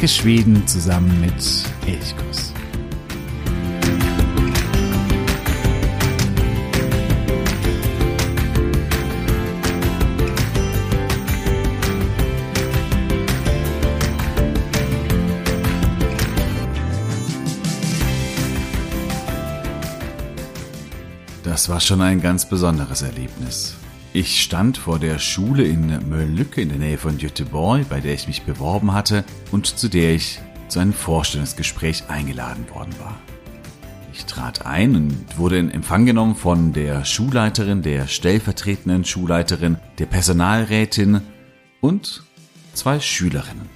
Entdecke Schweden zusammen mit Elchkuss. Das war schon ein ganz besonderes Erlebnis. Ich stand vor der Schule in Mölnlycke in der Nähe von Göteborg, bei der ich mich beworben hatte und zu der ich zu einem Vorstellungsgespräch eingeladen worden war. Ich trat ein und wurde in Empfang genommen von der Schulleiterin, der stellvertretenden Schulleiterin, der Personalrätin und zwei Schülerinnen.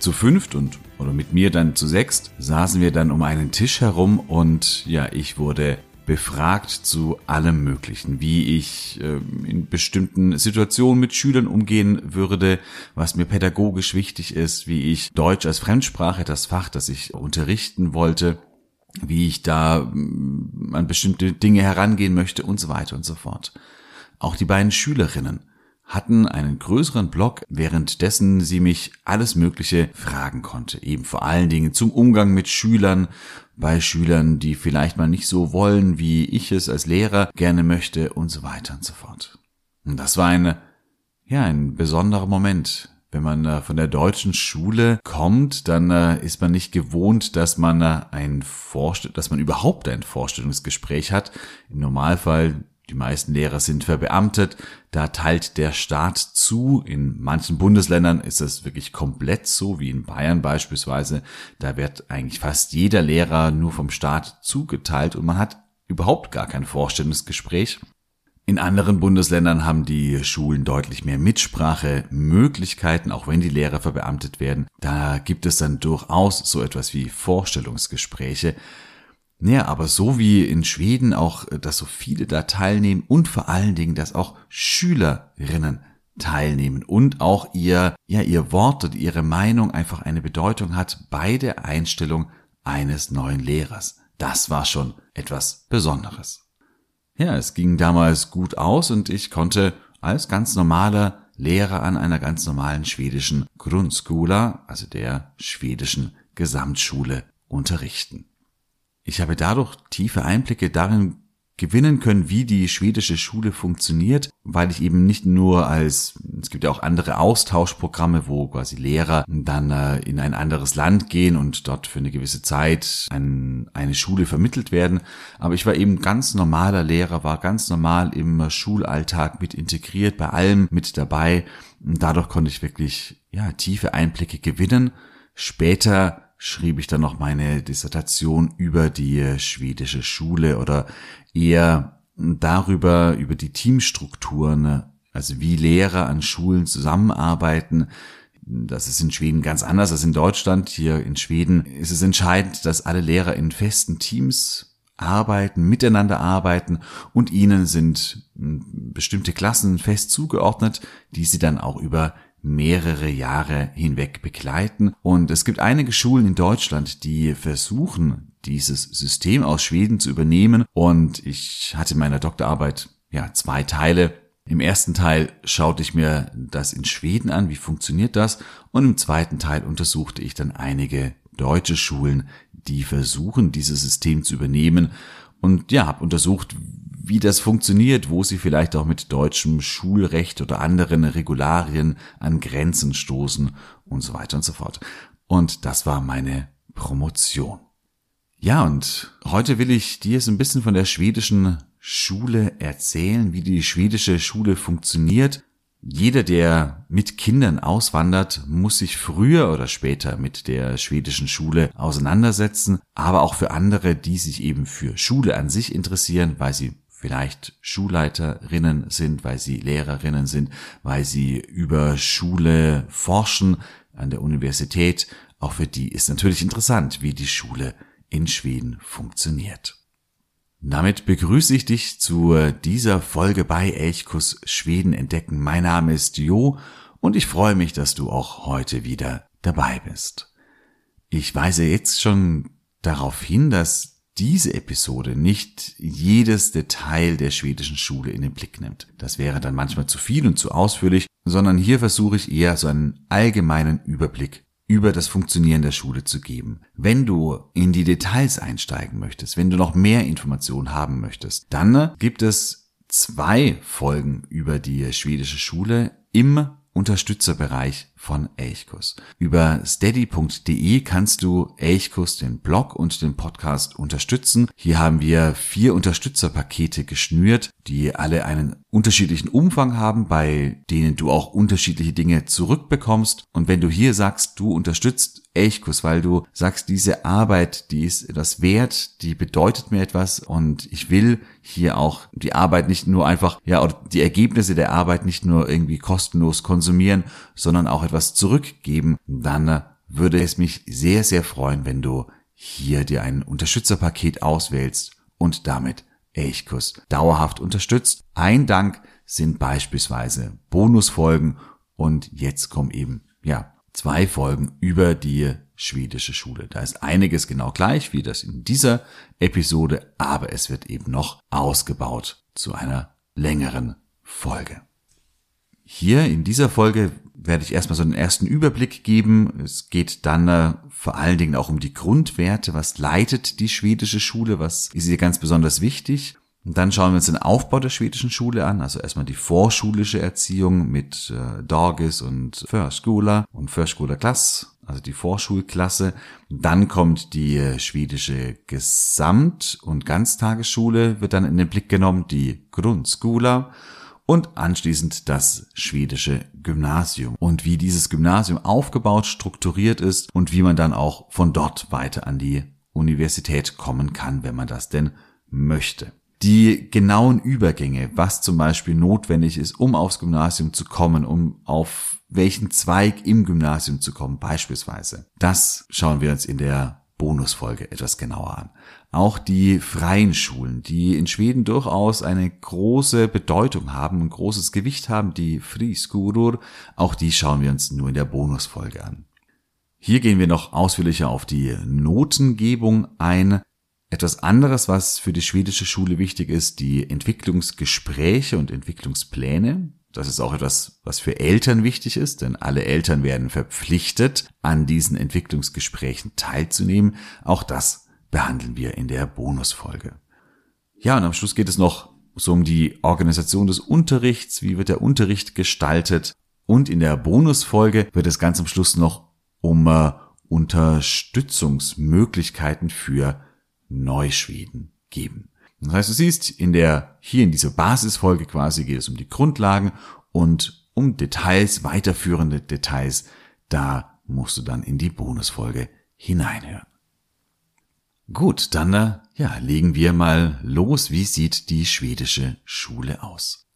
Zu fünft und oder mit mir dann zu sechst saßen wir dann um einen Tisch herum und ja, ich wurde befragt zu allem Möglichen, wie ich äh, in bestimmten Situationen mit Schülern umgehen würde, was mir pädagogisch wichtig ist, wie ich Deutsch als Fremdsprache, das Fach, das ich unterrichten wollte, wie ich da mm, an bestimmte Dinge herangehen möchte und so weiter und so fort. Auch die beiden Schülerinnen hatten einen größeren Blog, währenddessen sie mich alles Mögliche fragen konnte. Eben vor allen Dingen zum Umgang mit Schülern, bei Schülern, die vielleicht mal nicht so wollen, wie ich es als Lehrer gerne möchte und so weiter und so fort. Und das war eine, ja, ein besonderer Moment. Wenn man äh, von der deutschen Schule kommt, dann äh, ist man nicht gewohnt, dass man äh, ein Vorstell dass man überhaupt ein Vorstellungsgespräch hat. Im Normalfall die meisten Lehrer sind verbeamtet. Da teilt der Staat zu. In manchen Bundesländern ist das wirklich komplett so, wie in Bayern beispielsweise. Da wird eigentlich fast jeder Lehrer nur vom Staat zugeteilt und man hat überhaupt gar kein Vorstellungsgespräch. In anderen Bundesländern haben die Schulen deutlich mehr Mitsprachemöglichkeiten, auch wenn die Lehrer verbeamtet werden. Da gibt es dann durchaus so etwas wie Vorstellungsgespräche. Ja, aber so wie in Schweden auch, äh, dass so viele da teilnehmen und vor allen Dingen, dass auch Schülerinnen teilnehmen und auch ihr, ja, ihr Wort und ihre Meinung einfach eine Bedeutung hat bei der Einstellung eines neuen Lehrers. Das war schon etwas Besonderes. Ja, es ging damals gut aus und ich konnte als ganz normaler Lehrer an einer ganz normalen schwedischen Grundskola, also der schwedischen Gesamtschule, unterrichten. Ich habe dadurch tiefe Einblicke darin gewinnen können, wie die schwedische Schule funktioniert, weil ich eben nicht nur als, es gibt ja auch andere Austauschprogramme, wo quasi Lehrer dann äh, in ein anderes Land gehen und dort für eine gewisse Zeit an eine Schule vermittelt werden, aber ich war eben ganz normaler Lehrer, war ganz normal im Schulalltag mit integriert, bei allem mit dabei und dadurch konnte ich wirklich, ja, tiefe Einblicke gewinnen. Später schrieb ich dann noch meine Dissertation über die schwedische Schule oder eher darüber, über die Teamstrukturen, also wie Lehrer an Schulen zusammenarbeiten. Das ist in Schweden ganz anders als in Deutschland. Hier in Schweden ist es entscheidend, dass alle Lehrer in festen Teams arbeiten, miteinander arbeiten und ihnen sind bestimmte Klassen fest zugeordnet, die sie dann auch über mehrere Jahre hinweg begleiten. Und es gibt einige Schulen in Deutschland, die versuchen, dieses System aus Schweden zu übernehmen. Und ich hatte in meiner Doktorarbeit ja zwei Teile. Im ersten Teil schaute ich mir das in Schweden an, wie funktioniert das? Und im zweiten Teil untersuchte ich dann einige deutsche Schulen, die versuchen, dieses System zu übernehmen. Und ja, habe untersucht, wie das funktioniert, wo sie vielleicht auch mit deutschem Schulrecht oder anderen Regularien an Grenzen stoßen und so weiter und so fort. Und das war meine Promotion. Ja, und heute will ich dir so ein bisschen von der schwedischen Schule erzählen, wie die schwedische Schule funktioniert. Jeder, der mit Kindern auswandert, muss sich früher oder später mit der schwedischen Schule auseinandersetzen, aber auch für andere, die sich eben für Schule an sich interessieren, weil sie vielleicht Schulleiterinnen sind, weil sie Lehrerinnen sind, weil sie über Schule forschen an der Universität. Auch für die ist natürlich interessant, wie die Schule in Schweden funktioniert. Damit begrüße ich dich zu dieser Folge bei Elchkus Schweden entdecken. Mein Name ist Jo und ich freue mich, dass du auch heute wieder dabei bist. Ich weise jetzt schon darauf hin, dass diese Episode nicht jedes Detail der schwedischen Schule in den Blick nimmt. Das wäre dann manchmal zu viel und zu ausführlich, sondern hier versuche ich eher so einen allgemeinen Überblick über das Funktionieren der Schule zu geben. Wenn du in die Details einsteigen möchtest, wenn du noch mehr Informationen haben möchtest, dann gibt es zwei Folgen über die schwedische Schule im Unterstützerbereich von Elchkus. Über steady.de kannst du Elchkus, den Blog und den Podcast unterstützen. Hier haben wir vier Unterstützerpakete geschnürt, die alle einen unterschiedlichen Umfang haben, bei denen du auch unterschiedliche Dinge zurückbekommst. Und wenn du hier sagst, du unterstützt Elchkus, weil du sagst, diese Arbeit, die ist etwas wert, die bedeutet mir etwas und ich will hier auch die Arbeit nicht nur einfach, ja, oder die Ergebnisse der Arbeit nicht nur irgendwie kostenlos konsumieren, sondern auch etwas zurückgeben, dann äh, würde es mich sehr, sehr freuen, wenn du hier dir ein Unterstützerpaket auswählst und damit Elchkus dauerhaft unterstützt. Ein Dank sind beispielsweise Bonusfolgen und jetzt kommen eben, ja, zwei Folgen über die schwedische Schule. Da ist einiges genau gleich wie das in dieser Episode, aber es wird eben noch ausgebaut zu einer längeren Folge. Hier in dieser Folge werde ich erstmal so einen ersten Überblick geben. Es geht dann äh, vor allen Dingen auch um die Grundwerte. Was leitet die schwedische Schule? Was ist hier ganz besonders wichtig? Und dann schauen wir uns den Aufbau der schwedischen Schule an, also erstmal die vorschulische Erziehung mit äh, Dagis und Förskola und Förskola-Klass, also die Vorschulklasse. Dann kommt die äh, schwedische Gesamt- und Ganztagesschule, wird dann in den Blick genommen, die Grundskola und anschließend das schwedische Gymnasium und wie dieses Gymnasium aufgebaut, strukturiert ist und wie man dann auch von dort weiter an die Universität kommen kann, wenn man das denn möchte die genauen Übergänge, was zum Beispiel notwendig ist, um aufs Gymnasium zu kommen, um auf welchen Zweig im Gymnasium zu kommen, beispielsweise. Das schauen wir uns in der Bonusfolge etwas genauer an. Auch die freien Schulen, die in Schweden durchaus eine große Bedeutung haben, ein großes Gewicht haben, die Friskolor, auch die schauen wir uns nur in der Bonusfolge an. Hier gehen wir noch ausführlicher auf die Notengebung ein. Etwas anderes, was für die schwedische Schule wichtig ist, die Entwicklungsgespräche und Entwicklungspläne. Das ist auch etwas, was für Eltern wichtig ist, denn alle Eltern werden verpflichtet, an diesen Entwicklungsgesprächen teilzunehmen. Auch das behandeln wir in der Bonusfolge. Ja, und am Schluss geht es noch so um die Organisation des Unterrichts, wie wird der Unterricht gestaltet. Und in der Bonusfolge wird es ganz am Schluss noch um äh, Unterstützungsmöglichkeiten für Neuschweden geben. Das heißt, du siehst, in der, hier in dieser Basisfolge quasi geht es um die Grundlagen und um Details, weiterführende Details. Da musst du dann in die Bonusfolge hineinhören. Gut, dann, äh, ja, legen wir mal los. Wie sieht die schwedische Schule aus?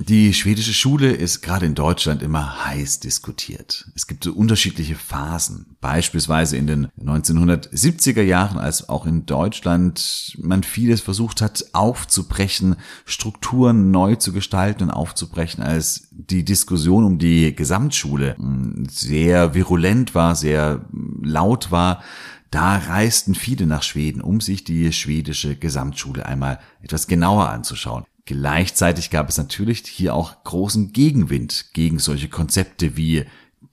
Die schwedische Schule ist gerade in Deutschland immer heiß diskutiert. Es gibt so unterschiedliche Phasen. Beispielsweise in den 1970er Jahren, als auch in Deutschland man vieles versucht hat aufzubrechen, Strukturen neu zu gestalten und aufzubrechen, als die Diskussion um die Gesamtschule hm, sehr virulent war, sehr laut war. Da reisten viele nach Schweden, um sich die schwedische Gesamtschule einmal etwas genauer anzuschauen. Gleichzeitig gab es natürlich hier auch großen Gegenwind gegen solche Konzepte wie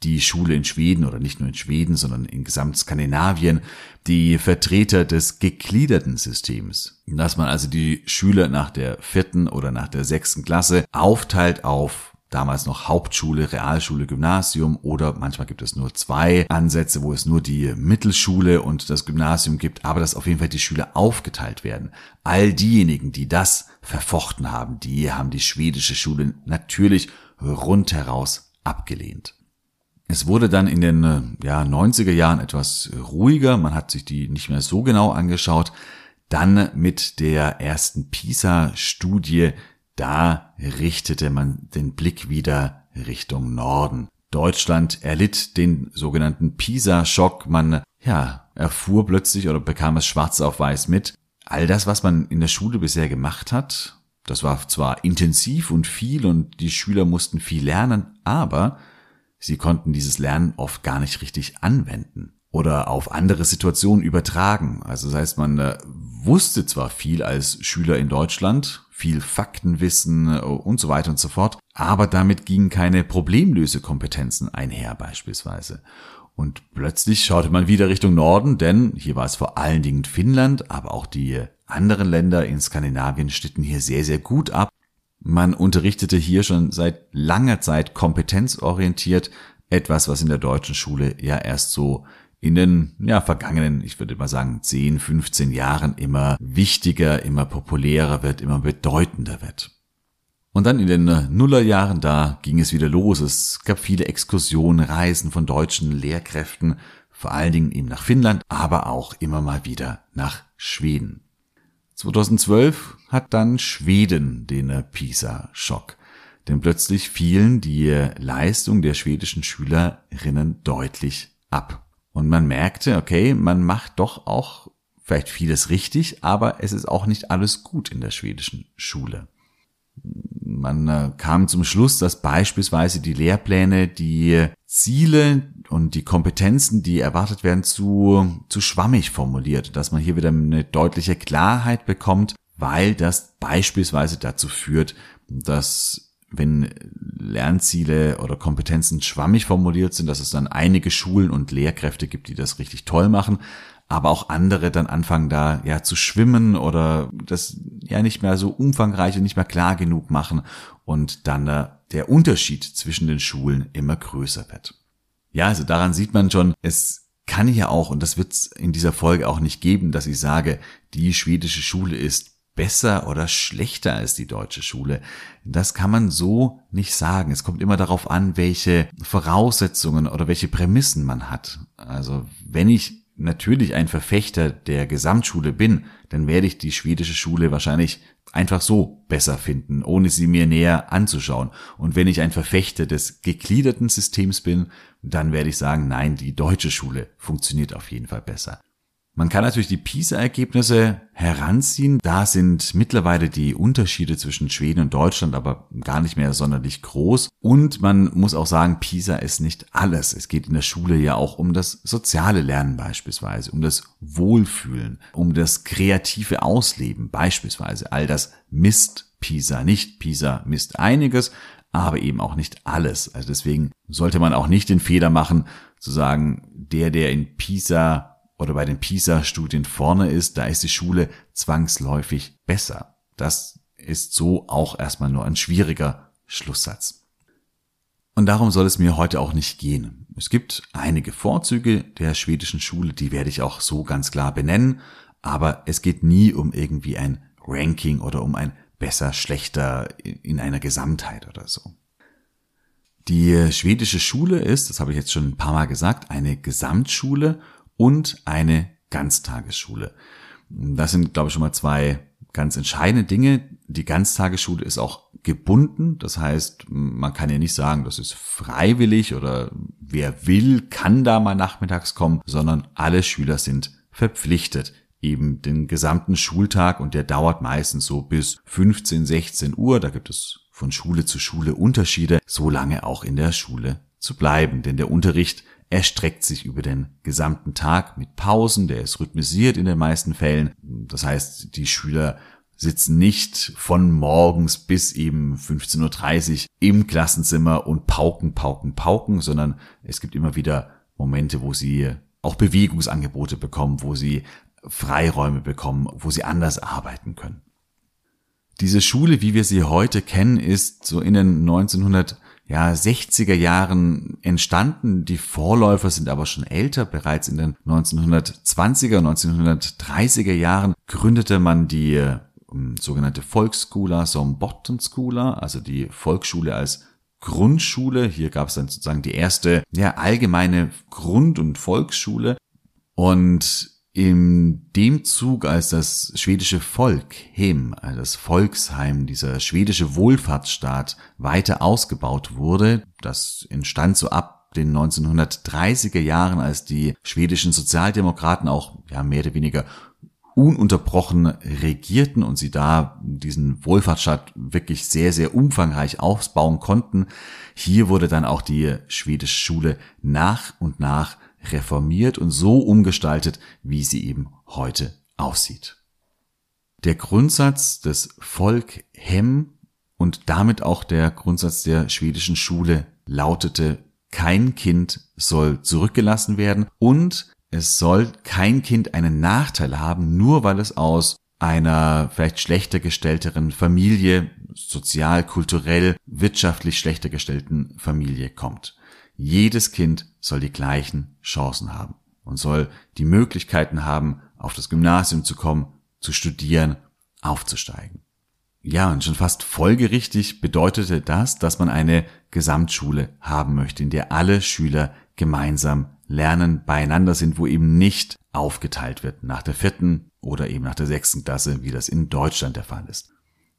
die Schule in Schweden oder nicht nur in Schweden, sondern in gesamt Skandinavien, die Vertreter des gegliederten Systems. Dass man also die Schüler nach der vierten oder nach der sechsten Klasse aufteilt auf damals noch Hauptschule, Realschule, Gymnasium oder manchmal gibt es nur zwei Ansätze, wo es nur die Mittelschule und das Gymnasium gibt, aber dass auf jeden Fall die Schüler aufgeteilt werden. All diejenigen, die das verfochten haben, die haben die schwedische Schule natürlich rundheraus abgelehnt. Es wurde dann in den ja, 90er Jahren etwas ruhiger, man hat sich die nicht mehr so genau angeschaut. Dann mit der ersten PISA-Studie da richtete man den Blick wieder Richtung Norden. Deutschland erlitt den sogenannten Pisa-Schock. Man, ja, erfuhr plötzlich oder bekam es schwarz auf weiß mit. All das, was man in der Schule bisher gemacht hat, das war zwar intensiv und viel und die Schüler mussten viel lernen, aber sie konnten dieses Lernen oft gar nicht richtig anwenden oder auf andere Situationen übertragen. Also das heißt, man äh, wusste zwar viel als Schüler in Deutschland, viel Faktenwissen äh, und so weiter und so fort. Aber damit gingen keine Problemlösekompetenzen einher beispielsweise. Und plötzlich schaute man wieder Richtung Norden, denn hier war es vor allen Dingen Finnland, aber auch die anderen Länder in Skandinavien schnitten hier sehr, sehr gut ab. Man unterrichtete hier schon seit langer Zeit kompetenzorientiert, etwas, was in der deutschen Schule ja erst so in den ja, vergangenen, ich würde mal sagen, 10, 15 Jahren immer wichtiger, immer populärer wird, immer bedeutender wird. Und dann in den Nullerjahren, da ging es wieder los. Es gab viele Exkursionen, Reisen von deutschen Lehrkräften, vor allen Dingen eben nach Finnland, aber auch immer mal wieder nach Schweden. 2012 hat dann Schweden den PISA-Schock. Denn plötzlich fielen die Leistung der schwedischen Schülerinnen deutlich ab. Und man merkte, okay, man macht doch auch vielleicht vieles richtig, aber es ist auch nicht alles gut in der schwedischen Schule. Man äh, kam zum Schluss, dass beispielsweise die Lehrpläne die Ziele und die Kompetenzen, die erwartet werden, zu, zu schwammig formuliert, dass man hier wieder eine deutliche Klarheit bekommt, weil das beispielsweise dazu führt, dass wenn Lernziele oder Kompetenzen schwammig formuliert sind, dass es dann einige Schulen und Lehrkräfte gibt, die das richtig toll machen, aber auch andere dann anfangen da ja zu schwimmen oder das ja nicht mehr so umfangreich und nicht mehr klar genug machen und dann äh, der Unterschied zwischen den Schulen immer größer wird. Ja, also daran sieht man schon, es kann ja auch, und das wird es in dieser Folge auch nicht geben, dass ich sage, die schwedische Schule ist besser oder schlechter als die deutsche Schule. Das kann man so nicht sagen. Es kommt immer darauf an, welche Voraussetzungen oder welche Prämissen man hat. Also wenn ich natürlich ein Verfechter der Gesamtschule bin, dann werde ich die schwedische Schule wahrscheinlich einfach so besser finden, ohne sie mir näher anzuschauen. Und wenn ich ein Verfechter des gegliederten Systems bin, dann werde ich sagen, nein, die deutsche Schule funktioniert auf jeden Fall besser. Man kann natürlich die PISA-Ergebnisse heranziehen. Da sind mittlerweile die Unterschiede zwischen Schweden und Deutschland aber gar nicht mehr sonderlich groß. Und man muss auch sagen, PISA ist nicht alles. Es geht in der Schule ja auch um das soziale Lernen beispielsweise, um das Wohlfühlen, um das kreative Ausleben beispielsweise. All das misst PISA nicht. PISA misst einiges, aber eben auch nicht alles. Also deswegen sollte man auch nicht den Fehler machen, zu sagen, der, der in PISA oder bei den PISA-Studien vorne ist, da ist die Schule zwangsläufig besser. Das ist so auch erstmal nur ein schwieriger Schlusssatz. Und darum soll es mir heute auch nicht gehen. Es gibt einige Vorzüge der schwedischen Schule, die werde ich auch so ganz klar benennen, aber es geht nie um irgendwie ein Ranking oder um ein besser, schlechter in einer Gesamtheit oder so. Die schwedische Schule ist, das habe ich jetzt schon ein paar Mal gesagt, eine Gesamtschule und eine Ganztagesschule. Das sind, glaube ich, schon mal zwei ganz entscheidende Dinge. Die Ganztagesschule ist auch gebunden. Das heißt, man kann ja nicht sagen, das ist freiwillig oder wer will, kann da mal nachmittags kommen, sondern alle Schüler sind verpflichtet, eben den gesamten Schultag und der dauert meistens so bis 15, 16 Uhr. Da gibt es von Schule zu Schule Unterschiede, so lange auch in der Schule zu bleiben. Denn der Unterricht erstreckt sich über den gesamten Tag mit Pausen, der ist rhythmisiert in den meisten Fällen. Das heißt, die Schüler sitzen nicht von morgens bis eben 15.30 Uhr im Klassenzimmer und pauken, pauken, pauken, sondern es gibt immer wieder Momente, wo sie auch Bewegungsangebote bekommen, wo sie Freiräume bekommen, wo sie anders arbeiten können. Diese Schule, wie wir sie heute kennen, ist so in den 1900 ja, 60er Jahren entstanden. Die Vorläufer sind aber schon älter. Bereits in den 1920er, 1930er Jahren gründete man die um, sogenannte Volksschula som Bottenskola, also die Volksschule als Grundschule. Hier gab es dann sozusagen die erste ja, allgemeine Grund- und Volksschule. Und in dem Zug, als das schwedische Volk, Hem, also das Volksheim, dieser schwedische Wohlfahrtsstaat weiter ausgebaut wurde, das entstand so ab den 1930er Jahren, als die schwedischen Sozialdemokraten auch ja mehr oder weniger ununterbrochen regierten und sie da diesen Wohlfahrtsstaat wirklich sehr, sehr umfangreich ausbauen konnten. Hier wurde dann auch die schwedische Schule nach und nach reformiert und so umgestaltet, wie sie eben heute aussieht. Der Grundsatz des Volkhem und damit auch der Grundsatz der schwedischen Schule lautete kein Kind soll zurückgelassen werden und es soll kein Kind einen Nachteil haben, nur weil es aus einer vielleicht schlechter gestellteren Familie, sozial, kulturell, wirtschaftlich schlechter gestellten Familie kommt. Jedes Kind soll die gleichen Chancen haben und soll die Möglichkeiten haben, auf das Gymnasium zu kommen, zu studieren, aufzusteigen. Ja, und schon fast folgerichtig bedeutete das, dass man eine Gesamtschule haben möchte, in der alle Schüler gemeinsam lernen, beieinander sind, wo eben nicht aufgeteilt wird nach der vierten oder eben nach der sechsten Klasse, wie das in Deutschland der Fall ist.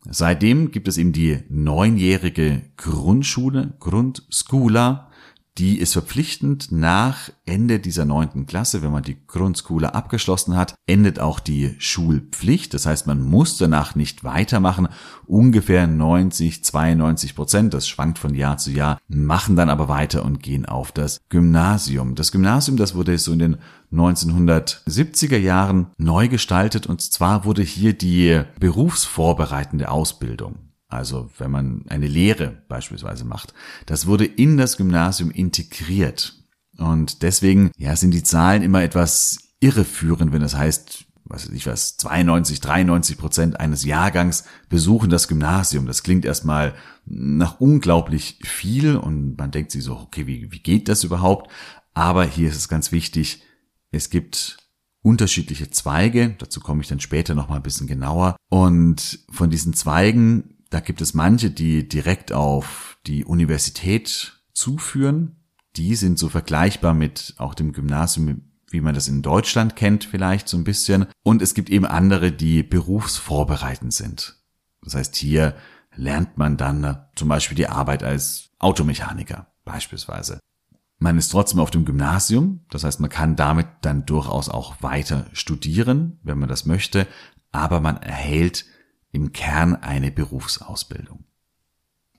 Seitdem gibt es eben die neunjährige Grundschule, Grundschula, die ist verpflichtend nach Ende dieser neunten Klasse, wenn man die Grundschule abgeschlossen hat, endet auch die Schulpflicht. Das heißt, man muss danach nicht weitermachen. Ungefähr 90, 92 Prozent, das schwankt von Jahr zu Jahr, machen dann aber weiter und gehen auf das Gymnasium. Das Gymnasium, das wurde so in den 1970er Jahren neu gestaltet und zwar wurde hier die berufsvorbereitende Ausbildung also wenn man eine Lehre beispielsweise macht, das wurde in das Gymnasium integriert. Und deswegen, ja, sind die Zahlen immer etwas irreführend, wenn das heißt, was weiß ich was, 92, 93 Prozent eines Jahrgangs besuchen das Gymnasium. Das klingt erstmal nach unglaublich viel und man denkt sich so, okay, wie, wie geht das überhaupt? Aber hier ist es ganz wichtig, es gibt unterschiedliche Zweige, dazu komme ich dann später nochmal ein bisschen genauer. Und von diesen Zweigen da gibt es manche, die direkt auf die Universität zuführen. Die sind so vergleichbar mit auch dem Gymnasium, wie man das in Deutschland kennt, vielleicht so ein bisschen. Und es gibt eben andere, die berufsvorbereitend sind. Das heißt, hier lernt man dann zum Beispiel die Arbeit als Automechaniker beispielsweise. Man ist trotzdem auf dem Gymnasium, das heißt, man kann damit dann durchaus auch weiter studieren, wenn man das möchte, aber man erhält im Kern eine Berufsausbildung.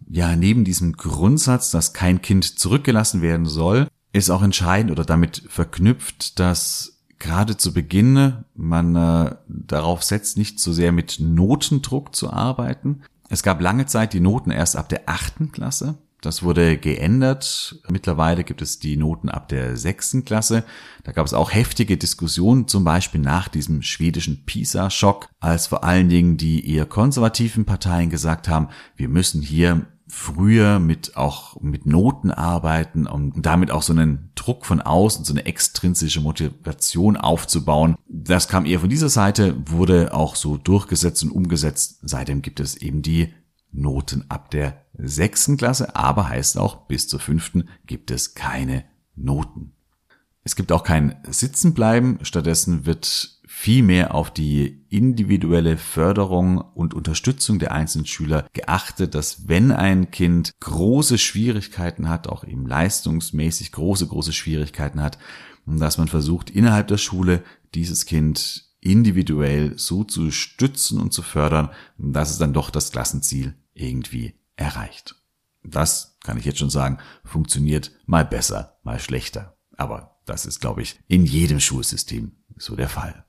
Ja, neben diesem Grundsatz, dass kein Kind zurückgelassen werden soll, ist auch entscheidend oder damit verknüpft, dass gerade zu Beginn man äh, darauf setzt, nicht so sehr mit Notendruck zu arbeiten. Es gab lange Zeit die Noten erst ab der achten Klasse. Das wurde geändert. Mittlerweile gibt es die Noten ab der sechsten Klasse. Da gab es auch heftige Diskussionen, zum Beispiel nach diesem schwedischen PISA-Schock, als vor allen Dingen die eher konservativen Parteien gesagt haben, wir müssen hier früher mit auch mit Noten arbeiten um damit auch so einen Druck von außen, so eine extrinsische Motivation aufzubauen. Das kam eher von dieser Seite, wurde auch so durchgesetzt und umgesetzt. Seitdem gibt es eben die Noten ab der sechsten Klasse, aber heißt auch, bis zur fünften gibt es keine Noten. Es gibt auch kein Sitzenbleiben, stattdessen wird viel mehr auf die individuelle Förderung und Unterstützung der einzelnen Schüler geachtet, dass wenn ein Kind große Schwierigkeiten hat, auch eben leistungsmäßig große, große Schwierigkeiten hat, dass man versucht, innerhalb der Schule dieses Kind individuell so zu stützen und zu fördern, dass es dann doch das Klassenziel irgendwie erreicht. Das kann ich jetzt schon sagen, funktioniert mal besser, mal schlechter. Aber das ist, glaube ich, in jedem Schulsystem so der Fall.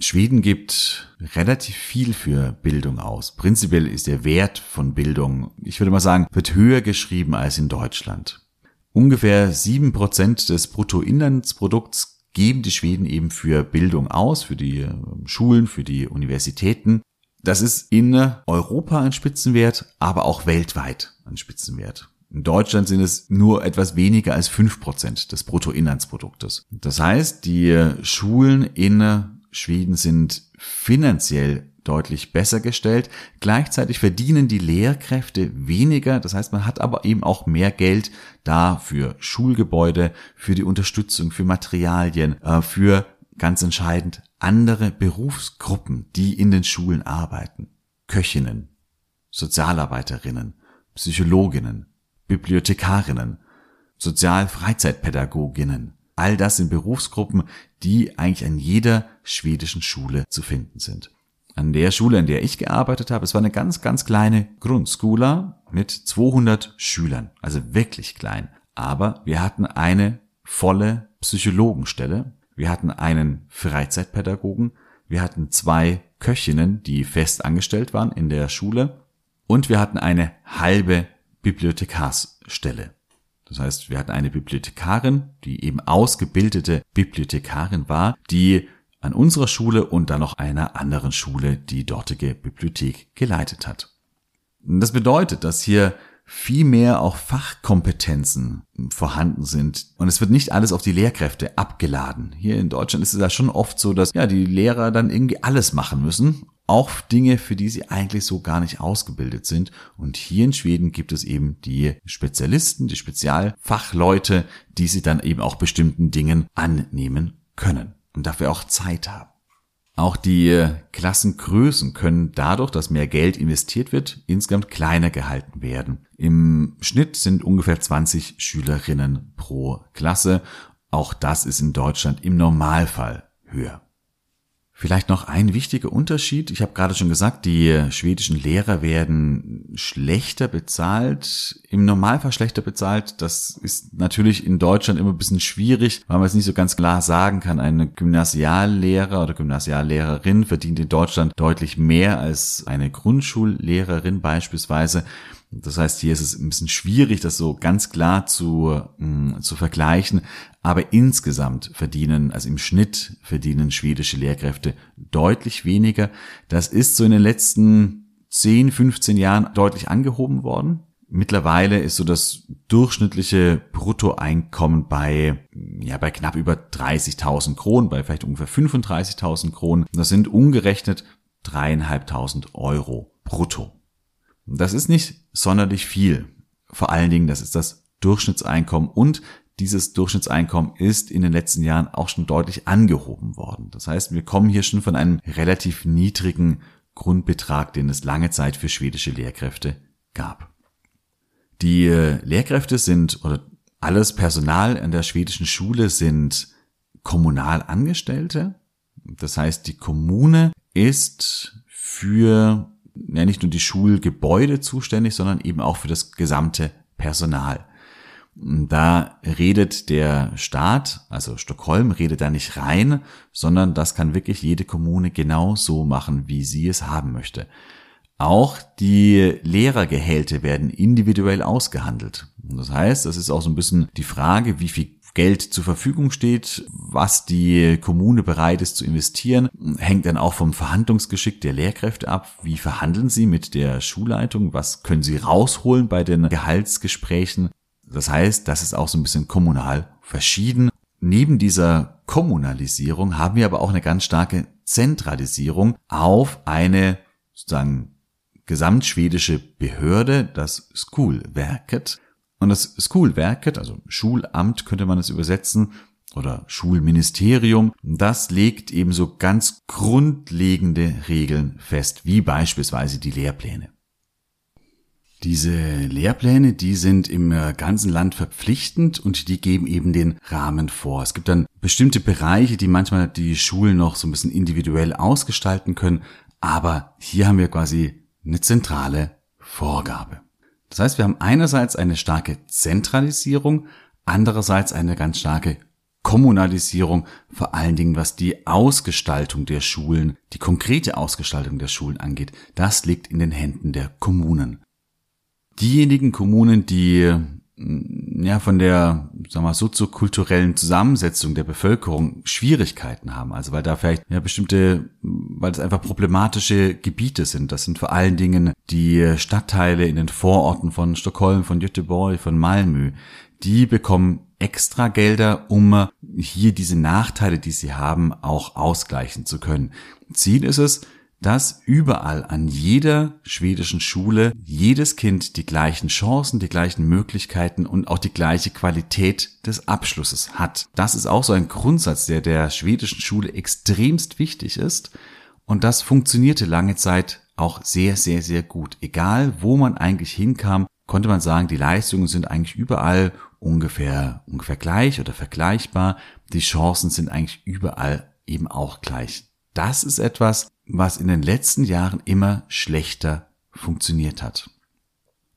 Schweden gibt relativ viel für Bildung aus. Prinzipiell ist der Wert von Bildung, ich würde mal sagen, wird höher geschrieben als in Deutschland. Ungefähr sieben Prozent des Bruttoinlandsprodukts geben die Schweden eben für Bildung aus, für die ähm, Schulen, für die Universitäten. Das ist in Europa ein Spitzenwert, aber auch weltweit ein Spitzenwert. In Deutschland sind es nur etwas weniger als fünf Prozent des Bruttoinlandsproduktes. Das heißt, die Schulen in Schweden sind finanziell deutlich besser gestellt. Gleichzeitig verdienen die Lehrkräfte weniger. Das heißt, man hat aber eben auch mehr Geld da für Schulgebäude, für die Unterstützung, für Materialien, äh, für ganz entscheidend andere Berufsgruppen, die in den Schulen arbeiten. Köchinnen, Sozialarbeiterinnen, Psychologinnen, Bibliothekarinnen, Sozialfreizeitpädagoginnen. All das sind Berufsgruppen, die eigentlich an jeder schwedischen Schule zu finden sind an der Schule, an der ich gearbeitet habe, es war eine ganz, ganz kleine Grundschule mit 200 Schülern, also wirklich klein. Aber wir hatten eine volle Psychologenstelle, wir hatten einen Freizeitpädagogen, wir hatten zwei Köchinnen, die fest angestellt waren in der Schule und wir hatten eine halbe Bibliothekarsstelle. Das heißt, wir hatten eine Bibliothekarin, die eben ausgebildete Bibliothekarin war, die an unserer Schule und dann noch einer anderen Schule die dortige Bibliothek geleitet hat. Das bedeutet, dass hier viel mehr auch Fachkompetenzen vorhanden sind. Und es wird nicht alles auf die Lehrkräfte abgeladen. Hier in Deutschland ist es ja schon oft so, dass ja die Lehrer dann irgendwie alles machen müssen. Auch Dinge, für die sie eigentlich so gar nicht ausgebildet sind. Und hier in Schweden gibt es eben die Spezialisten, die Spezialfachleute, die sie dann eben auch bestimmten Dingen annehmen können und dafür auch Zeit haben. Auch die Klassengrößen können dadurch, dass mehr Geld investiert wird, insgesamt kleiner gehalten werden. Im Schnitt sind ungefähr 20 Schülerinnen pro Klasse. Auch das ist in Deutschland im Normalfall höher. Vielleicht noch ein wichtiger Unterschied. Ich habe gerade schon gesagt, die schwedischen Lehrer werden schlechter bezahlt, im Normalfall schlechter bezahlt. Das ist natürlich in Deutschland immer ein bisschen schwierig, weil man es nicht so ganz klar sagen kann. Eine Gymnasiallehrer oder Gymnasiallehrerin verdient in Deutschland deutlich mehr als eine Grundschullehrerin beispielsweise. Das heißt, hier ist es ein bisschen schwierig, das so ganz klar zu, mh, mm, zu vergleichen. Aber insgesamt verdienen, also im Schnitt verdienen schwedische Lehrkräfte deutlich weniger. Das ist so in den letzten 10, 15 Jahren deutlich angehoben worden. Mittlerweile ist so das durchschnittliche Bruttoeinkommen bei, ja, bei knapp über 30.000 Kronen, bei vielleicht ungefähr 35.000 Kronen. Das sind umgerechnet dreieinhalbtausend Euro brutto. Das ist nicht sonderlich viel. Vor allen Dingen, das ist das Durchschnittseinkommen und dieses Durchschnittseinkommen ist in den letzten Jahren auch schon deutlich angehoben worden. Das heißt, wir kommen hier schon von einem relativ niedrigen Grundbetrag, den es lange Zeit für schwedische Lehrkräfte gab. Die äh, Lehrkräfte sind oder alles Personal an der schwedischen Schule sind kommunal Angestellte. Das heißt, die Kommune ist für ja nicht nur die Schulgebäude zuständig, sondern eben auch für das gesamte Personal. Da redet der Staat, also Stockholm, redet da nicht rein, sondern das kann wirklich jede Kommune genau so machen, wie sie es haben möchte. Auch die Lehrergehälter werden individuell ausgehandelt. Das heißt, das ist auch so ein bisschen die Frage, wie viel Geld zur Verfügung steht, was die Kommune bereit ist zu investieren, hängt dann auch vom Verhandlungsgeschick der Lehrkräfte ab. Wie verhandeln sie mit der Schulleitung? Was können sie rausholen bei den Gehaltsgesprächen? Das heißt, das ist auch so ein bisschen kommunal verschieden. Neben dieser Kommunalisierung haben wir aber auch eine ganz starke Zentralisierung auf eine sozusagen gesamtschwedische Behörde, das Schoolverket. Und das Schoolverket, also Schulamt könnte man es übersetzen, oder Schulministerium, das legt ebenso ganz grundlegende Regeln fest, wie beispielsweise die Lehrpläne. Diese Lehrpläne, die sind im äh, ganzen Land verpflichtend und die geben eben den Rahmen vor. Es gibt dann bestimmte Bereiche, die manchmal die Schulen noch so ein bisschen individuell ausgestalten können, aber hier haben wir quasi eine zentrale Vorgabe. Das heißt, wir haben einerseits eine starke Zentralisierung, andererseits eine ganz starke Kommunalisierung, vor allen Dingen was die Ausgestaltung der Schulen, die konkrete Ausgestaltung der Schulen angeht. Das liegt in den Händen der Kommunen diejenigen Kommunen, die ja von der sagen wir, soziokulturellen Zusammensetzung der Bevölkerung Schwierigkeiten haben. Also weil da vielleicht ja bestimmte, weil es einfach problematische Gebiete sind. Das sind vor allen Dingen die Stadtteile in den Vororten von Stockholm, von Göteborg, von Malmö. Die bekommen extra Gelder, um hier diese Nachteile, die sie haben, auch ausgleichen zu können. Ziel ist es, dass überall an jeder schwedischen Schule jedes Kind die gleichen Chancen, die gleichen Möglichkeiten und auch die gleiche Qualität des Abschlusses hat. Das ist auch so ein Grundsatz, der der schwedischen Schule extremst wichtig ist. Und das funktionierte lange Zeit auch sehr, sehr, sehr gut. Egal, wo man eigentlich hinkam, konnte man sagen, die Leistungen sind eigentlich überall ungefähr, ungefähr gleich oder vergleichbar. Die Chancen sind eigentlich überall eben auch gleich. Das ist etwas, was in den letzten Jahren immer schlechter funktioniert hat.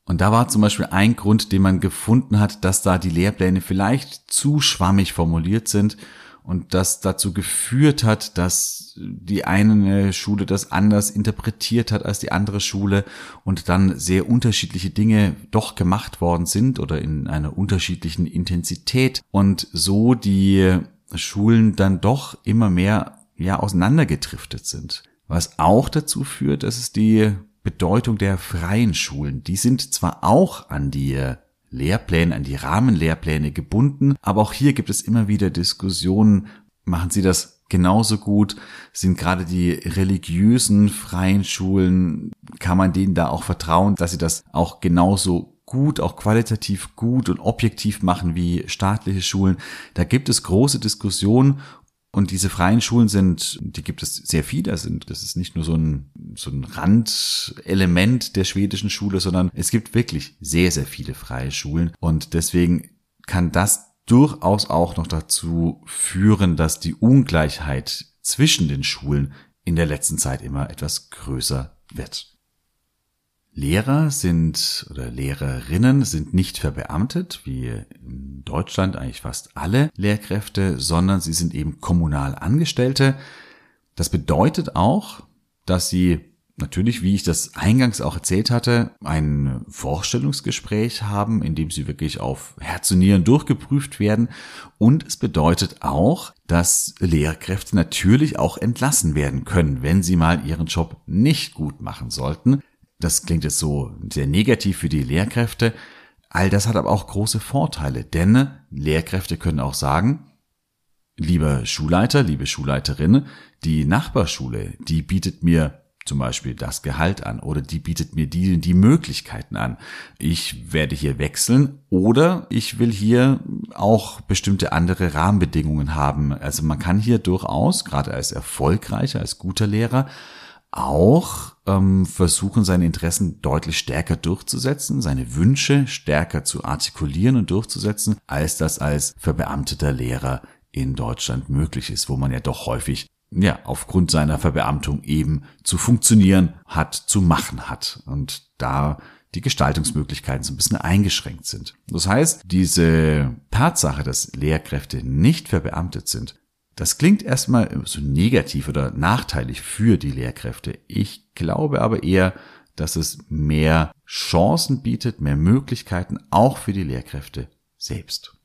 Und da war zum Beispiel ein Grund, den man gefunden hat, dass da die Lehrpläne vielleicht zu schwammig formuliert sind. und das dazu geführt hat, dass die eine Schule das anders interpretiert hat als die andere Schule und dann sehr unterschiedliche Dinge doch gemacht worden sind oder in einer unterschiedlichen Intensität und so die Schulen dann doch immer mehr ja auseinandergetriftet sind. Was auch dazu führt, dass es die Bedeutung der freien Schulen, die sind zwar auch an die Lehrpläne, an die Rahmenlehrpläne gebunden. Aber auch hier gibt es immer wieder Diskussionen. Machen Sie das genauso gut? Sind gerade die religiösen freien Schulen, kann man denen da auch vertrauen, dass sie das auch genauso gut, auch qualitativ gut und objektiv machen wie staatliche Schulen? Da gibt es große Diskussionen und diese freien Schulen sind, die gibt es sehr viele, sind, das ist nicht nur so ein, so ein Randelement der schwedischen Schule, sondern es gibt wirklich sehr, sehr viele freie Schulen. Und deswegen kann das durchaus auch noch dazu führen, dass die Ungleichheit zwischen den Schulen in der letzten Zeit immer etwas größer wird. Lehrer sind oder Lehrerinnen sind nicht verbeamtet, wie in Deutschland eigentlich fast alle Lehrkräfte, sondern sie sind eben kommunal Angestellte. Das bedeutet auch, dass sie natürlich, wie ich das eingangs auch erzählt hatte, ein Vorstellungsgespräch haben, in dem sie wirklich auf Herz und Nieren durchgeprüft werden. Und es bedeutet auch, dass Lehrkräfte natürlich auch entlassen werden können, wenn sie mal ihren Job nicht gut machen sollten. Das klingt jetzt so sehr negativ für die Lehrkräfte. All das hat aber auch große Vorteile, denn Lehrkräfte können auch sagen, lieber Schulleiter, liebe Schulleiterin, die Nachbarschule, die bietet mir zum Beispiel das Gehalt an oder die bietet mir die, die Möglichkeiten an. Ich werde hier wechseln oder ich will hier auch bestimmte andere Rahmenbedingungen haben. Also man kann hier durchaus, gerade als erfolgreicher, als guter Lehrer, auch ähm, versuchen, seine Interessen deutlich stärker durchzusetzen, seine Wünsche stärker zu artikulieren und durchzusetzen, als das als verbeamteter Lehrer in Deutschland möglich ist, wo man ja doch häufig ja, aufgrund seiner Verbeamtung eben zu funktionieren hat, zu machen hat und da die Gestaltungsmöglichkeiten so ein bisschen eingeschränkt sind. Das heißt, diese Tatsache, dass Lehrkräfte nicht verbeamtet sind, das klingt erstmal so negativ oder nachteilig für die Lehrkräfte. Ich glaube aber eher, dass es mehr Chancen bietet, mehr Möglichkeiten auch für die Lehrkräfte selbst.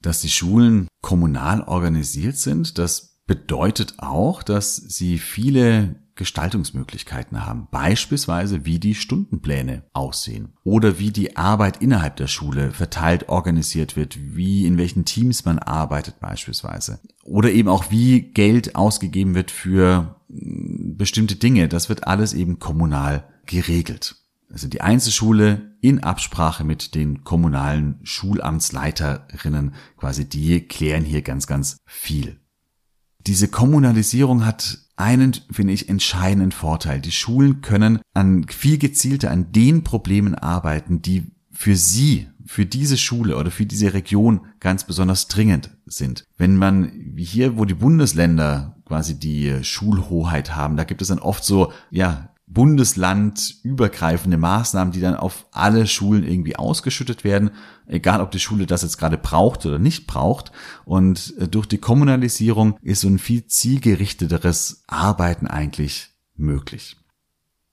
Dass die Schulen kommunal organisiert sind, das bedeutet auch, dass sie viele Gestaltungsmöglichkeiten haben, beispielsweise wie die Stundenpläne aussehen oder wie die Arbeit innerhalb der Schule verteilt organisiert wird, wie in welchen Teams man arbeitet beispielsweise oder eben auch wie Geld ausgegeben wird für mm, bestimmte Dinge. Das wird alles eben kommunal geregelt. Also die Einzelschule in Absprache mit den kommunalen Schulamtsleiterinnen quasi, die klären hier ganz, ganz viel. Diese Kommunalisierung hat einen, finde ich, entscheidenden Vorteil. Die Schulen können an viel gezielter an den Problemen arbeiten, die für sie, für diese Schule oder für diese Region ganz besonders dringend sind. Wenn man, hier, wo die Bundesländer quasi die Schulhoheit haben, da gibt es dann oft so, ja, bundeslandübergreifende Maßnahmen, die dann auf alle Schulen irgendwie ausgeschüttet werden, egal ob die Schule das jetzt gerade braucht oder nicht braucht. Und äh, durch die Kommunalisierung ist so ein viel zielgerichteteres Arbeiten eigentlich möglich.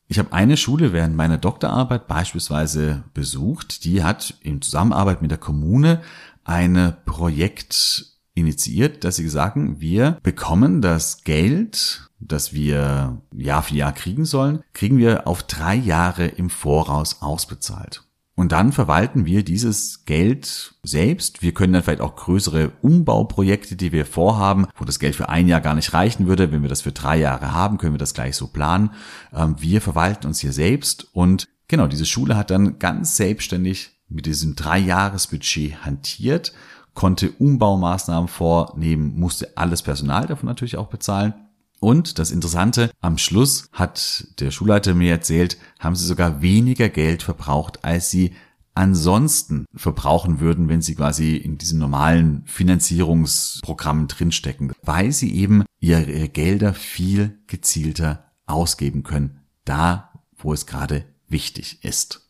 Ich habe eine Schule während meiner Doktorarbeit beispielsweise besucht, die hat in Zusammenarbeit mit der Kommune ein Projekt initiiert, dass sie sagen, wir bekommen das Geld das wir Jahr für Jahr kriegen sollen, kriegen wir auf drei Jahre im Voraus ausbezahlt. Und dann verwalten wir dieses Geld selbst. Wir können dann vielleicht auch größere Umbauprojekte, die wir vorhaben, wo das Geld für ein Jahr gar nicht reichen würde. Wenn wir das für drei Jahre haben, können wir das gleich so planen. Ähm, wir verwalten uns hier selbst und genau, diese Schule hat dann ganz selbstständig mit diesem Drei-Jahres-Budget hantiert, konnte Umbaumaßnahmen vornehmen, musste alles Personal davon natürlich auch bezahlen und das Interessante, am Schluss hat der Schulleiter mir erzählt, haben sie sogar weniger Geld verbraucht, als sie ansonsten verbrauchen würden, wenn sie quasi in diesem normalen Finanzierungsprogramm drinstecken, weil sie eben ihre Gelder viel gezielter ausgeben können, da wo es gerade wichtig ist.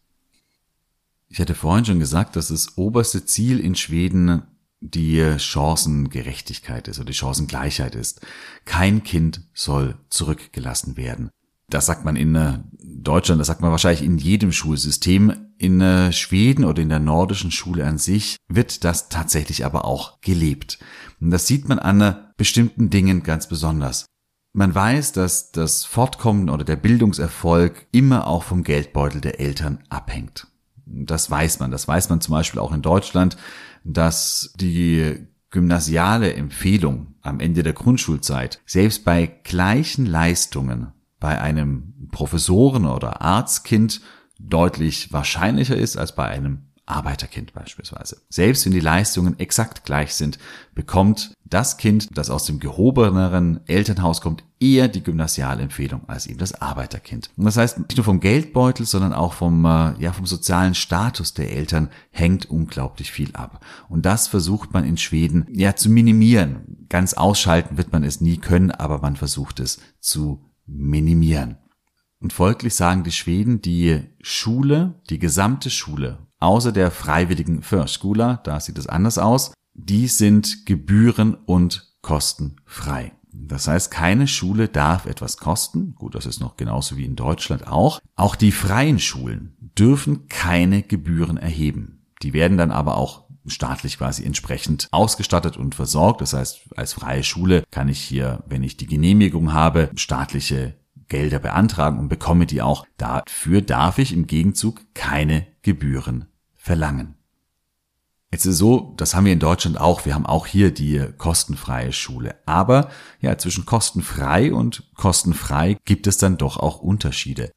Ich hatte vorhin schon gesagt, dass das oberste Ziel in Schweden die Chancengerechtigkeit ist oder die Chancengleichheit ist. Kein Kind soll zurückgelassen werden. Das sagt man in äh, Deutschland, das sagt man wahrscheinlich in jedem Schulsystem. In äh, Schweden oder in der nordischen Schule an sich wird das tatsächlich aber auch gelebt. Und das sieht man an äh, bestimmten Dingen ganz besonders. Man weiß, dass das Fortkommen oder der Bildungserfolg immer auch vom Geldbeutel der Eltern abhängt. Das weiß man. Das weiß man zum Beispiel auch in Deutschland, dass die gymnasiale Empfehlung am Ende der Grundschulzeit selbst bei gleichen Leistungen bei einem Professoren- oder Arztkind deutlich wahrscheinlicher ist als bei einem Arbeiterkind beispielsweise. Selbst wenn die Leistungen exakt gleich sind, bekommt das Kind, das aus dem gehobeneren Elternhaus kommt, eher die Gymnasialempfehlung als eben das Arbeiterkind. Und das heißt, nicht nur vom Geldbeutel, sondern auch vom, äh, ja, vom sozialen Status der Eltern hängt unglaublich viel ab. Und das versucht man in Schweden ja zu minimieren. Ganz ausschalten wird man es nie können, aber man versucht es zu minimieren. Und folglich sagen die Schweden, die Schule, die gesamte Schule, außer der freiwilligen Förskola, da sieht es anders aus, die sind gebühren- und kostenfrei. Das heißt, keine Schule darf etwas kosten. Gut, das ist noch genauso wie in Deutschland auch. Auch die freien Schulen dürfen keine Gebühren erheben. Die werden dann aber auch staatlich quasi entsprechend ausgestattet und versorgt. Das heißt, als freie Schule kann ich hier, wenn ich die Genehmigung habe, staatliche Gelder beantragen und bekomme die auch. Dafür darf ich im Gegenzug keine Gebühren verlangen. Jetzt ist es so, das haben wir in Deutschland auch. Wir haben auch hier die kostenfreie Schule. Aber ja, zwischen kostenfrei und kostenfrei gibt es dann doch auch Unterschiede.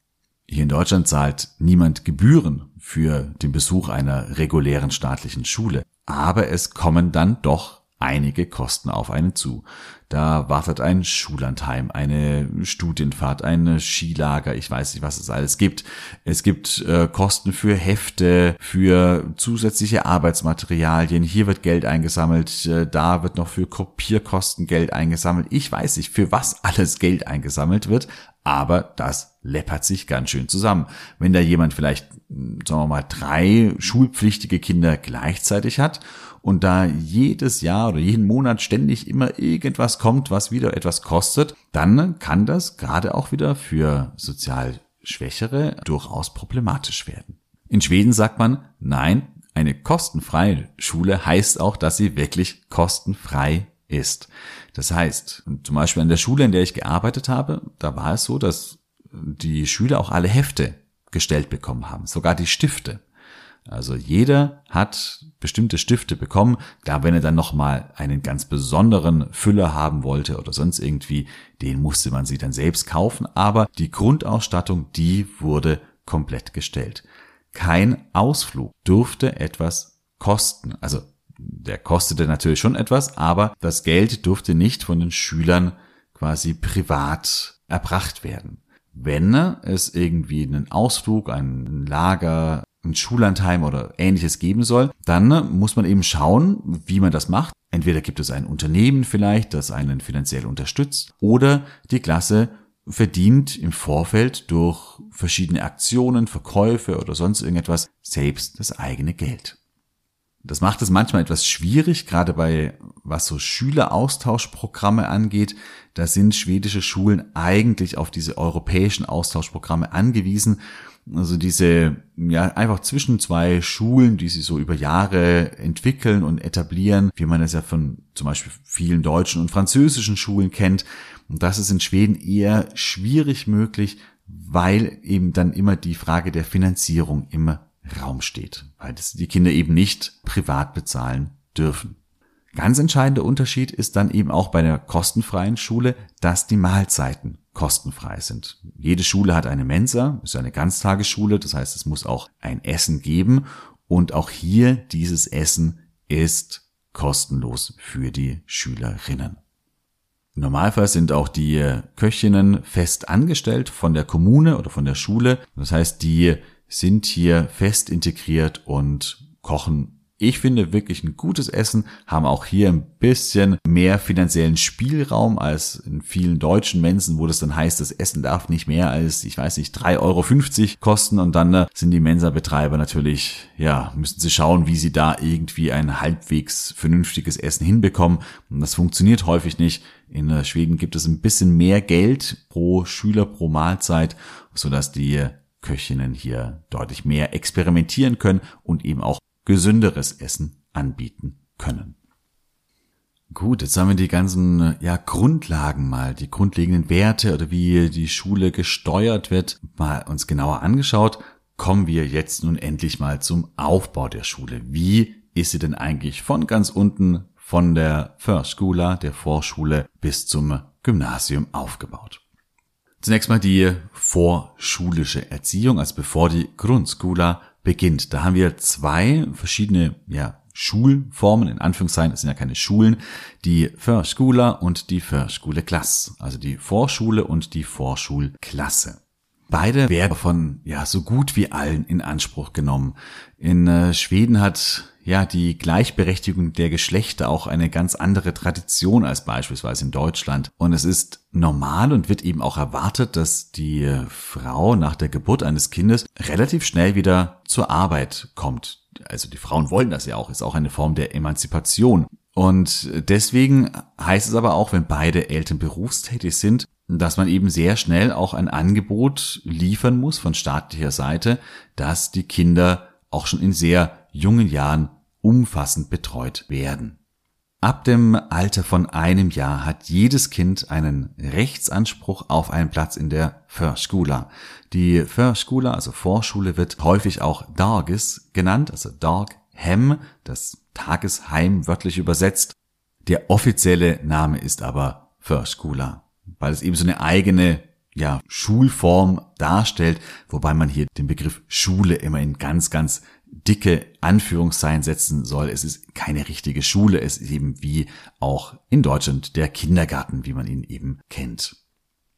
Hier in Deutschland zahlt niemand Gebühren für den Besuch einer regulären staatlichen Schule. Aber es kommen dann doch einige Kosten auf einen zu. Da wartet ein Schullandheim, eine Studienfahrt, ein Skilager, ich weiß nicht, was es alles gibt. Es gibt äh, Kosten für Hefte, für zusätzliche Arbeitsmaterialien. Hier wird Geld eingesammelt, äh, da wird noch für Kopierkosten Geld eingesammelt. Ich weiß nicht, für was alles Geld eingesammelt wird, aber das läppert sich ganz schön zusammen. Wenn da jemand vielleicht, sagen wir mal, drei schulpflichtige Kinder gleichzeitig hat und da jedes Jahr oder jeden Monat ständig immer irgendwas kommt, was wieder etwas kostet, dann kann das gerade auch wieder für sozial Schwächere durchaus problematisch werden. In Schweden sagt man, nein, eine kostenfreie Schule heißt auch, dass sie wirklich kostenfrei ist. Das heißt, zum Beispiel an der Schule, in der ich gearbeitet habe, da war es so, dass die Schüler auch alle Hefte gestellt bekommen haben, sogar die Stifte. Also jeder hat bestimmte Stifte bekommen. Da, wenn er dann nochmal einen ganz besonderen Füller haben wollte oder sonst irgendwie, den musste man sich dann selbst kaufen. Aber die Grundausstattung, die wurde komplett gestellt. Kein Ausflug durfte etwas kosten. Also der kostete natürlich schon etwas, aber das Geld durfte nicht von den Schülern quasi privat erbracht werden. Wenn es irgendwie einen Ausflug, ein Lager, ein Schullandheim oder ähnliches geben soll, dann muss man eben schauen, wie man das macht. Entweder gibt es ein Unternehmen vielleicht, das einen finanziell unterstützt, oder die Klasse verdient im Vorfeld durch verschiedene Aktionen, Verkäufe oder sonst irgendetwas selbst das eigene Geld. Das macht es manchmal etwas schwierig, gerade bei was so Schüleraustauschprogramme angeht. Da sind schwedische Schulen eigentlich auf diese europäischen Austauschprogramme angewiesen. Also diese, ja, einfach zwischen zwei Schulen, die sie so über Jahre entwickeln und etablieren, wie man es ja von zum Beispiel vielen deutschen und französischen Schulen kennt. Und das ist in Schweden eher schwierig möglich, weil eben dann immer die Frage der Finanzierung immer Raum steht, weil das die Kinder eben nicht privat bezahlen dürfen. Ganz entscheidender Unterschied ist dann eben auch bei der kostenfreien Schule, dass die Mahlzeiten kostenfrei sind. Jede Schule hat eine Mensa, ist eine Ganztagesschule, das heißt, es muss auch ein Essen geben und auch hier dieses Essen ist kostenlos für die Schülerinnen. Im Normalfall sind auch die Köchinnen fest angestellt von der Kommune oder von der Schule. Das heißt, die sind hier fest integriert und kochen ich finde wirklich ein gutes Essen, haben auch hier ein bisschen mehr finanziellen Spielraum als in vielen deutschen Mensen, wo das dann heißt, das Essen darf nicht mehr als, ich weiß nicht, 3,50 Euro kosten und dann äh, sind die Mensa-Betreiber natürlich, ja, müssen sie schauen, wie sie da irgendwie ein halbwegs vernünftiges Essen hinbekommen. Und das funktioniert häufig nicht. In äh, Schweden gibt es ein bisschen mehr Geld pro Schüler pro Mahlzeit, sodass die Köchinnen hier deutlich mehr experimentieren können und eben auch gesünderes Essen anbieten können. Gut, jetzt haben wir die ganzen ja, Grundlagen mal, die grundlegenden Werte oder wie die Schule gesteuert wird, mal uns genauer angeschaut. Kommen wir jetzt nun endlich mal zum Aufbau der Schule. Wie ist sie denn eigentlich von ganz unten, von der Förskula, der Vorschule, bis zum Gymnasium aufgebaut? Zunächst mal die vorschulische Erziehung, also bevor die Grundschula beginnt. Da haben wir zwei verschiedene ja, Schulformen, in Anführungszeichen, es sind ja keine Schulen, die Förskula und die Förskule Klasse, also die Vorschule und die Vorschulklasse. Beide werden von ja so gut wie allen in Anspruch genommen. In äh, Schweden hat ja die Gleichberechtigung der Geschlechter auch eine ganz andere Tradition als beispielsweise in Deutschland. Und es ist normal und wird eben auch erwartet, dass die Frau nach der Geburt eines Kindes relativ schnell wieder zur Arbeit kommt. Also die Frauen wollen das ja auch, ist auch eine Form der Emanzipation. Und deswegen heißt es aber auch, wenn beide Eltern berufstätig sind, dass man eben sehr schnell auch ein Angebot liefern muss von staatlicher Seite, dass die Kinder auch schon in sehr jungen Jahren umfassend betreut werden. Ab dem Alter von einem Jahr hat jedes Kind einen Rechtsanspruch auf einen Platz in der Förskula. Die Förskula, also Vorschule, wird häufig auch Dargis genannt, also Darghem, das Tagesheim wörtlich übersetzt. Der offizielle Name ist aber Förskula weil es eben so eine eigene ja, Schulform darstellt, wobei man hier den Begriff Schule immer in ganz, ganz dicke Anführungszeichen setzen soll. Es ist keine richtige Schule, es ist eben wie auch in Deutschland der Kindergarten, wie man ihn eben kennt.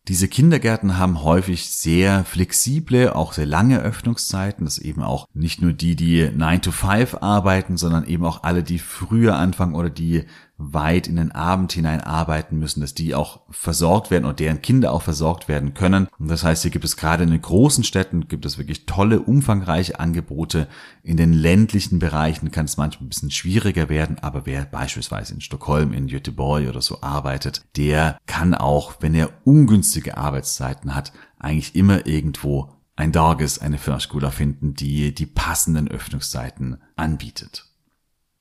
Diese Kindergärten haben häufig sehr flexible, auch sehr lange Öffnungszeiten. Das eben auch nicht nur die, die 9 to 5 arbeiten, sondern eben auch alle, die früher anfangen oder die weit in den Abend hinein arbeiten müssen, dass die auch versorgt werden und deren Kinder auch versorgt werden können. Und das heißt, hier gibt es gerade in den großen Städten gibt es wirklich tolle, umfangreiche Angebote. In den ländlichen Bereichen kann es manchmal ein bisschen schwieriger werden, aber wer beispielsweise in Stockholm, in Göteborg oder so arbeitet, der kann auch, wenn er ungünstige Arbeitszeiten hat, eigentlich immer irgendwo ein Dages, eine Förschula finden, die die passenden Öffnungszeiten anbietet.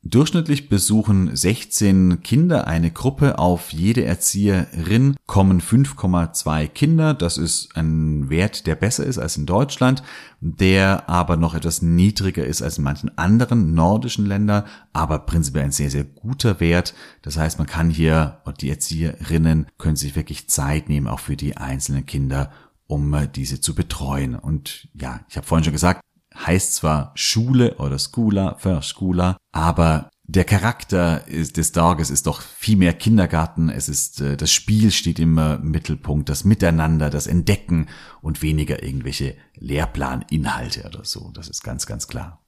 Durchschnittlich besuchen 16 Kinder eine Gruppe. Auf jede Erzieherin kommen 5,2 Kinder. Das ist ein Wert, der besser ist als in Deutschland, der aber noch etwas niedriger ist als in manchen anderen nordischen Ländern, aber prinzipiell ein sehr, sehr guter Wert. Das heißt, man kann hier, und die Erzieherinnen können sich wirklich Zeit nehmen, auch für die einzelnen Kinder um diese zu betreuen. Und ja, ich habe vorhin schon gesagt, heißt zwar Schule oder Skula, Förskula, aber der Charakter des Tages ist doch viel mehr Kindergarten. Es ist äh, das Spiel steht im Mittelpunkt, das Miteinander, das Entdecken und weniger irgendwelche Lehrplaninhalte oder so. Das ist ganz, ganz klar.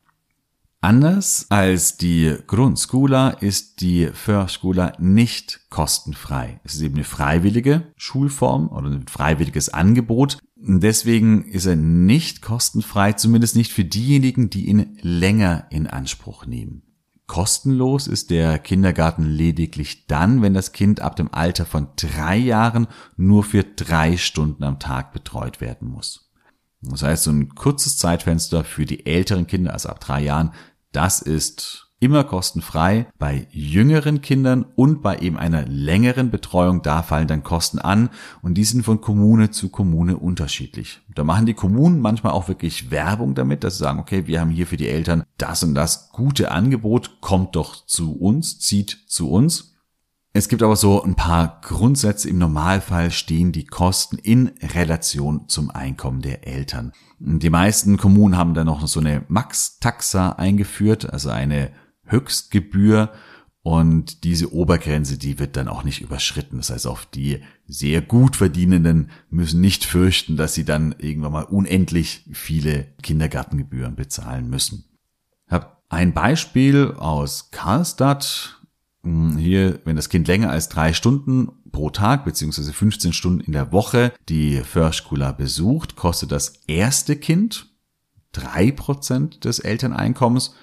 Anders als die Grundschula ist die Förskula nicht kostenfrei. Es ist eben eine freiwillige Schulform oder ein freiwilliges Angebot. Deswegen ist er nicht kostenfrei, zumindest nicht für diejenigen, die ihn länger in Anspruch nehmen. Kostenlos ist der Kindergarten lediglich dann, wenn das Kind ab dem Alter von drei Jahren nur für drei Stunden am Tag betreut werden muss. Das heißt, so ein kurzes Zeitfenster für die älteren Kinder, also ab drei Jahren, das ist immer kostenfrei. Bei jüngeren Kindern und bei eben einer längeren Betreuung, da fallen dann Kosten an und die sind von Kommune zu Kommune unterschiedlich. Da machen die Kommunen manchmal auch wirklich Werbung damit, dass sie sagen, okay, wir haben hier für die Eltern das und das gute Angebot, kommt doch zu uns, zieht zu uns. Es gibt aber so ein paar Grundsätze. Im Normalfall stehen die Kosten in Relation zum Einkommen der Eltern. Die meisten Kommunen haben da noch so eine Max-Taxa eingeführt, also eine Höchstgebühr und diese Obergrenze, die wird dann auch nicht überschritten. Das heißt, auch die sehr gut verdienenden müssen nicht fürchten, dass sie dann irgendwann mal unendlich viele Kindergartengebühren bezahlen müssen. Ich habe Ein Beispiel aus Karlstadt. Hm, hier, wenn das Kind länger als drei Stunden pro Tag beziehungsweise 15 Stunden in der Woche die Förschkula besucht, kostet das erste Kind drei Prozent des Elterneinkommens,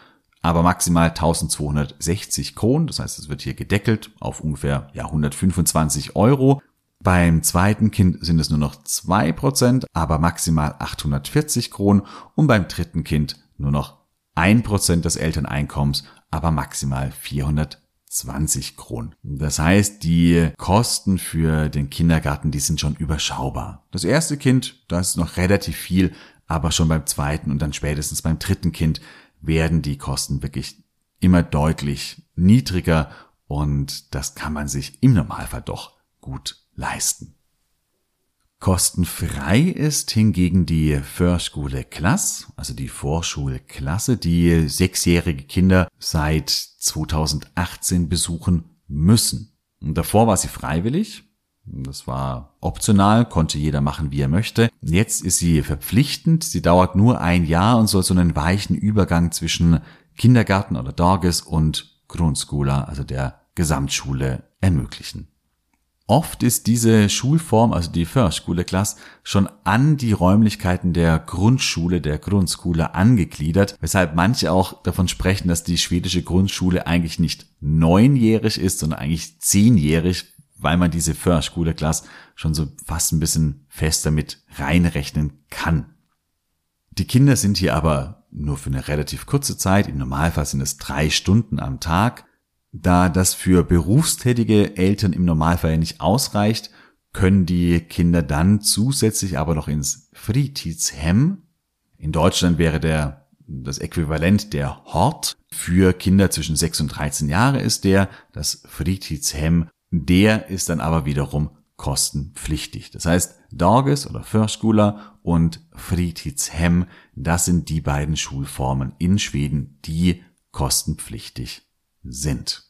aber maximal 1260 Kronen. Das heißt, es wird hier gedeckelt auf ungefähr ja, 125 Euro. Beim zweiten Kind sind es nur noch zwei Prozent, aber maximal 840 Kronen und beim dritten Kind nur noch ein Prozent des Elterneinkommens, aber maximal 420 Kronen. Das heißt, die Kosten für den Kindergarten, die sind schon überschaubar. Das erste Kind, da ist noch relativ viel, aber schon beim zweiten und dann spätestens beim dritten Kind werden die Kosten wirklich immer deutlich niedriger und das kann man sich im Normalfall doch gut leisten. Kostenfrei ist hingegen die Förschule Klasse, also die Vorschulklasse, die sechsjährige Kinder seit 2018 besuchen müssen. Und davor war sie freiwillig. Das war optional, konnte jeder machen, wie er möchte. Jetzt ist sie verpflichtend. Sie dauert nur ein Jahr und soll so einen weichen Übergang zwischen Kindergarten oder Dorges und Grundschule, also der Gesamtschule, ermöglichen. Oft ist diese Schulform, also die Förschule-Klasse, schon an die Räumlichkeiten der Grundschule, der Grundschule angegliedert, weshalb manche auch davon sprechen, dass die schwedische Grundschule eigentlich nicht neunjährig ist, sondern eigentlich zehnjährig, weil man diese Förschule-Klasse schon so fast ein bisschen fester mit reinrechnen kann. Die Kinder sind hier aber nur für eine relativ kurze Zeit, im Normalfall sind es drei Stunden am Tag, da das für berufstätige Eltern im Normalfall nicht ausreicht, können die Kinder dann zusätzlich aber noch ins Fritidshem. In Deutschland wäre der, das Äquivalent der Hort für Kinder zwischen 6 und 13 Jahre ist der, das Fritidshem, der ist dann aber wiederum kostenpflichtig. Das heißt, Dorges oder Förskola und Fritidshem, das sind die beiden Schulformen in Schweden, die kostenpflichtig sind.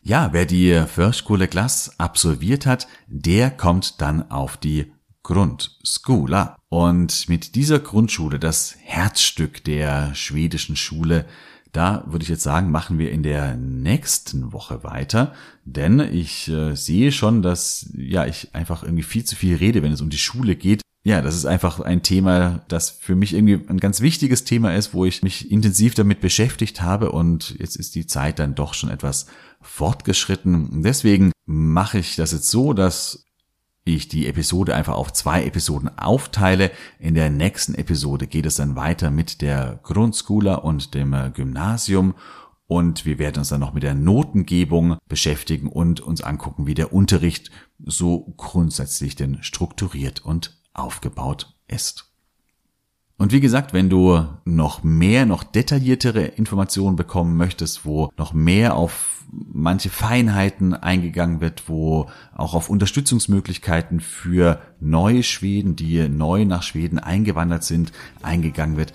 Ja, wer die Förschule Glass absolviert hat, der kommt dann auf die Grundskola. Und mit dieser Grundschule, das Herzstück der schwedischen Schule, da würde ich jetzt sagen, machen wir in der nächsten Woche weiter, denn ich äh, sehe schon, dass ja ich einfach irgendwie viel zu viel rede, wenn es um die Schule geht. Ja, das ist einfach ein Thema, das für mich irgendwie ein ganz wichtiges Thema ist, wo ich mich intensiv damit beschäftigt habe. Und jetzt ist die Zeit dann doch schon etwas fortgeschritten. Deswegen mache ich das jetzt so, dass ich die Episode einfach auf zwei Episoden aufteile. In der nächsten Episode geht es dann weiter mit der Grundschule und dem Gymnasium und wir werden uns dann noch mit der Notengebung beschäftigen und uns angucken, wie der Unterricht so grundsätzlich denn strukturiert und aufgebaut ist. Und wie gesagt, wenn du noch mehr, noch detailliertere Informationen bekommen möchtest, wo noch mehr auf manche Feinheiten eingegangen wird, wo auch auf Unterstützungsmöglichkeiten für neue Schweden, die neu nach Schweden eingewandert sind, eingegangen wird,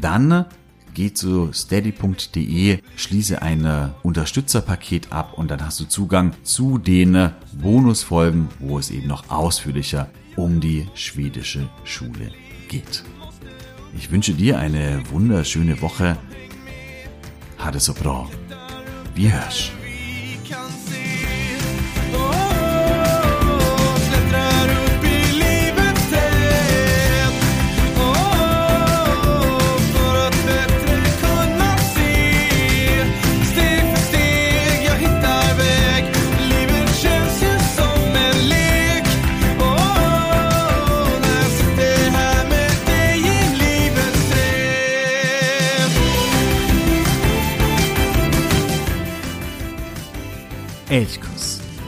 dann geh zu steady.de, schließe ein Unterstützerpaket ab und dann hast du Zugang zu den Bonusfolgen, wo es eben noch ausführlicher um die schwedische Schule geht. Ich wünsche dir eine wunderschöne Woche. Ha so bra. Wir hörs.